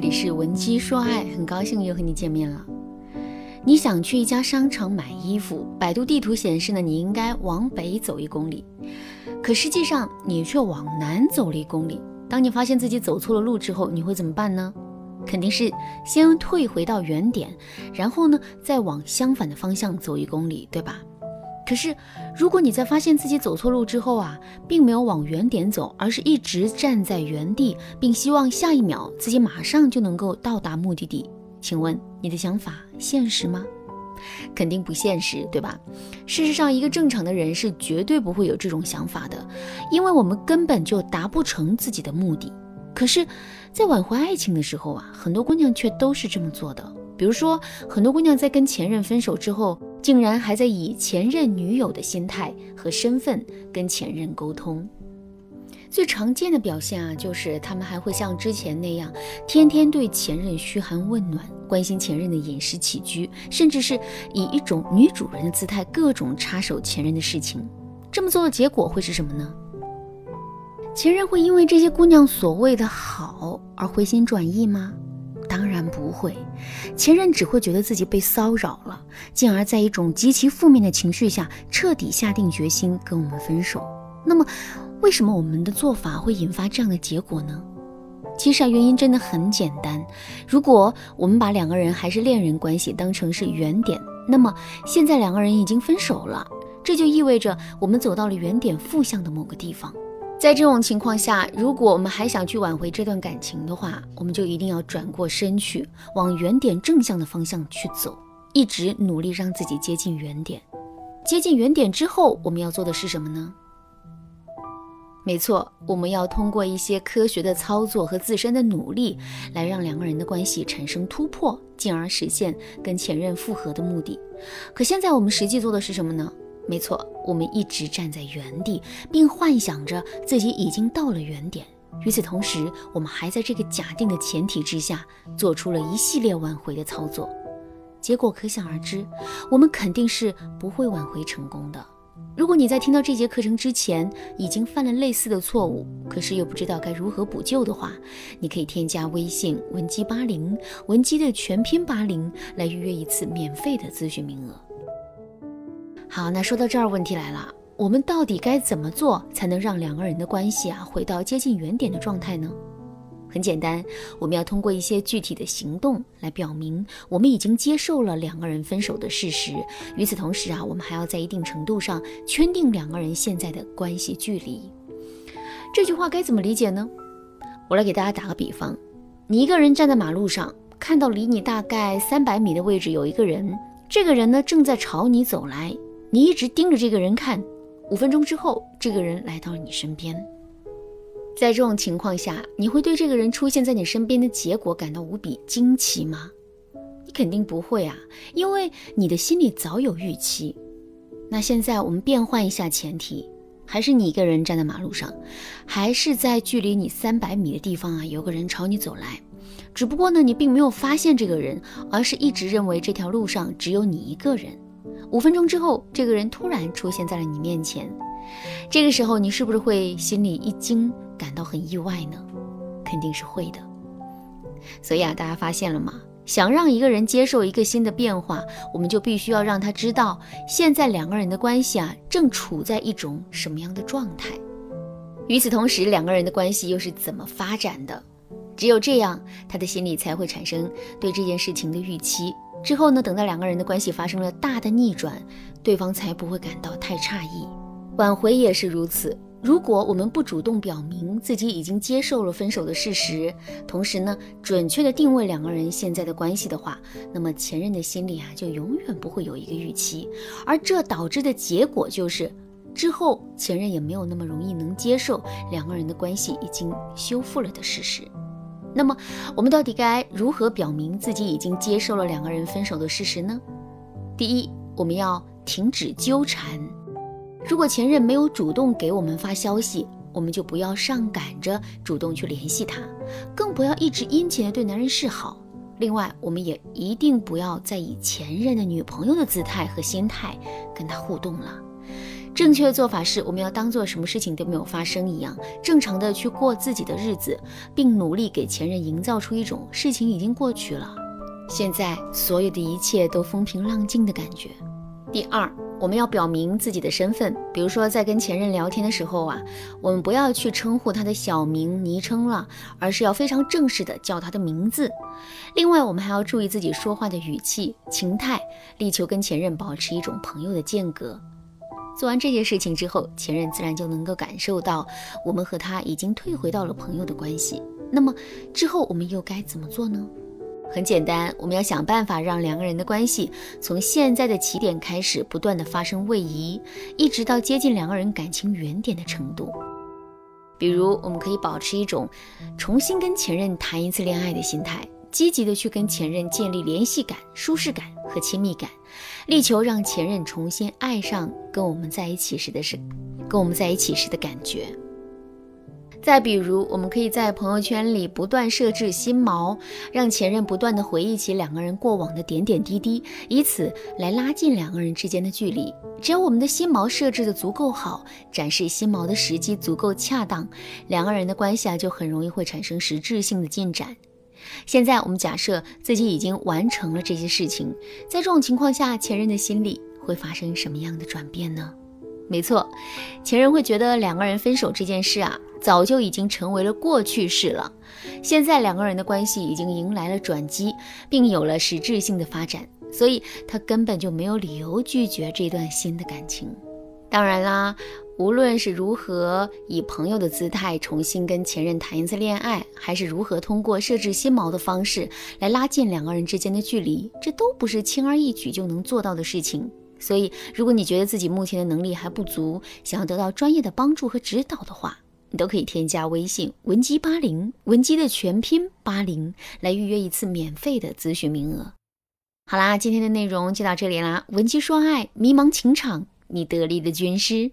这里是文姬说爱，很高兴又和你见面了。你想去一家商场买衣服，百度地图显示呢，你应该往北走一公里，可实际上你却往南走了一公里。当你发现自己走错了路之后，你会怎么办呢？肯定是先退回到原点，然后呢，再往相反的方向走一公里，对吧？可是，如果你在发现自己走错路之后啊，并没有往原点走，而是一直站在原地，并希望下一秒自己马上就能够到达目的地，请问你的想法现实吗？肯定不现实，对吧？事实上，一个正常的人是绝对不会有这种想法的，因为我们根本就达不成自己的目的。可是，在挽回爱情的时候啊，很多姑娘却都是这么做的。比如说，很多姑娘在跟前任分手之后。竟然还在以前任女友的心态和身份跟前任沟通，最常见的表现啊，就是他们还会像之前那样，天天对前任嘘寒问暖，关心前任的饮食起居，甚至是以一种女主人的姿态，各种插手前任的事情。这么做的结果会是什么呢？前任会因为这些姑娘所谓的好而回心转意吗？不会，前任只会觉得自己被骚扰了，进而在一种极其负面的情绪下，彻底下定决心跟我们分手。那么，为什么我们的做法会引发这样的结果呢？其实啊，原因真的很简单。如果我们把两个人还是恋人关系当成是原点，那么现在两个人已经分手了，这就意味着我们走到了原点负向的某个地方。在这种情况下，如果我们还想去挽回这段感情的话，我们就一定要转过身去，往原点正向的方向去走，一直努力让自己接近原点。接近原点之后，我们要做的是什么呢？没错，我们要通过一些科学的操作和自身的努力，来让两个人的关系产生突破，进而实现跟前任复合的目的。可现在我们实际做的是什么呢？没错，我们一直站在原地，并幻想着自己已经到了原点。与此同时，我们还在这个假定的前提之下，做出了一系列挽回的操作。结果可想而知，我们肯定是不会挽回成功的。如果你在听到这节课程之前已经犯了类似的错误，可是又不知道该如何补救的话，你可以添加微信文姬八零，文姬的全拼八零，来预约一次免费的咨询名额。好，那说到这儿，问题来了，我们到底该怎么做才能让两个人的关系啊回到接近原点的状态呢？很简单，我们要通过一些具体的行动来表明我们已经接受了两个人分手的事实。与此同时啊，我们还要在一定程度上圈定两个人现在的关系距离。这句话该怎么理解呢？我来给大家打个比方，你一个人站在马路上，看到离你大概三百米的位置有一个人，这个人呢正在朝你走来。你一直盯着这个人看，五分钟之后，这个人来到了你身边。在这种情况下，你会对这个人出现在你身边的结果感到无比惊奇吗？你肯定不会啊，因为你的心里早有预期。那现在我们变换一下前提，还是你一个人站在马路上，还是在距离你三百米的地方啊，有个人朝你走来。只不过呢，你并没有发现这个人，而是一直认为这条路上只有你一个人。五分钟之后，这个人突然出现在了你面前，这个时候你是不是会心里一惊，感到很意外呢？肯定是会的。所以啊，大家发现了吗？想让一个人接受一个新的变化，我们就必须要让他知道，现在两个人的关系啊，正处在一种什么样的状态。与此同时，两个人的关系又是怎么发展的？只有这样，他的心里才会产生对这件事情的预期。之后呢？等到两个人的关系发生了大的逆转，对方才不会感到太诧异。挽回也是如此。如果我们不主动表明自己已经接受了分手的事实，同时呢，准确的定位两个人现在的关系的话，那么前任的心里啊，就永远不会有一个预期，而这导致的结果就是，之后前任也没有那么容易能接受两个人的关系已经修复了的事实。那么，我们到底该如何表明自己已经接受了两个人分手的事实呢？第一，我们要停止纠缠。如果前任没有主动给我们发消息，我们就不要上赶着主动去联系他，更不要一直殷勤的对男人示好。另外，我们也一定不要再以前任的女朋友的姿态和心态跟他互动了。正确的做法是，我们要当做什么事情都没有发生一样，正常的去过自己的日子，并努力给前任营造出一种事情已经过去了，现在所有的一切都风平浪静的感觉。第二。我们要表明自己的身份，比如说在跟前任聊天的时候啊，我们不要去称呼他的小名、昵称了，而是要非常正式的叫他的名字。另外，我们还要注意自己说话的语气、情态，力求跟前任保持一种朋友的间隔。做完这些事情之后，前任自然就能够感受到我们和他已经退回到了朋友的关系。那么之后我们又该怎么做呢？很简单，我们要想办法让两个人的关系从现在的起点开始，不断的发生位移，一直到接近两个人感情原点的程度。比如，我们可以保持一种重新跟前任谈一次恋爱的心态，积极的去跟前任建立联系感、舒适感和亲密感，力求让前任重新爱上跟我们在一起时的是跟我们在一起时的感觉。再比如，我们可以在朋友圈里不断设置新锚，让前任不断的回忆起两个人过往的点点滴滴，以此来拉近两个人之间的距离。只要我们的新锚设置的足够好，展示新锚的时机足够恰当，两个人的关系啊就很容易会产生实质性的进展。现在我们假设自己已经完成了这些事情，在这种情况下，前任的心里会发生什么样的转变呢？没错，前任会觉得两个人分手这件事啊，早就已经成为了过去式了。现在两个人的关系已经迎来了转机，并有了实质性的发展，所以他根本就没有理由拒绝这段新的感情。当然啦，无论是如何以朋友的姿态重新跟前任谈一次恋爱，还是如何通过设置新锚的方式来拉近两个人之间的距离，这都不是轻而易举就能做到的事情。所以，如果你觉得自己目前的能力还不足，想要得到专业的帮助和指导的话，你都可以添加微信文姬八零，文姬的全拼八零，来预约一次免费的咨询名额。好啦，今天的内容就到这里啦。文姬说爱，迷茫情场，你得力的军师。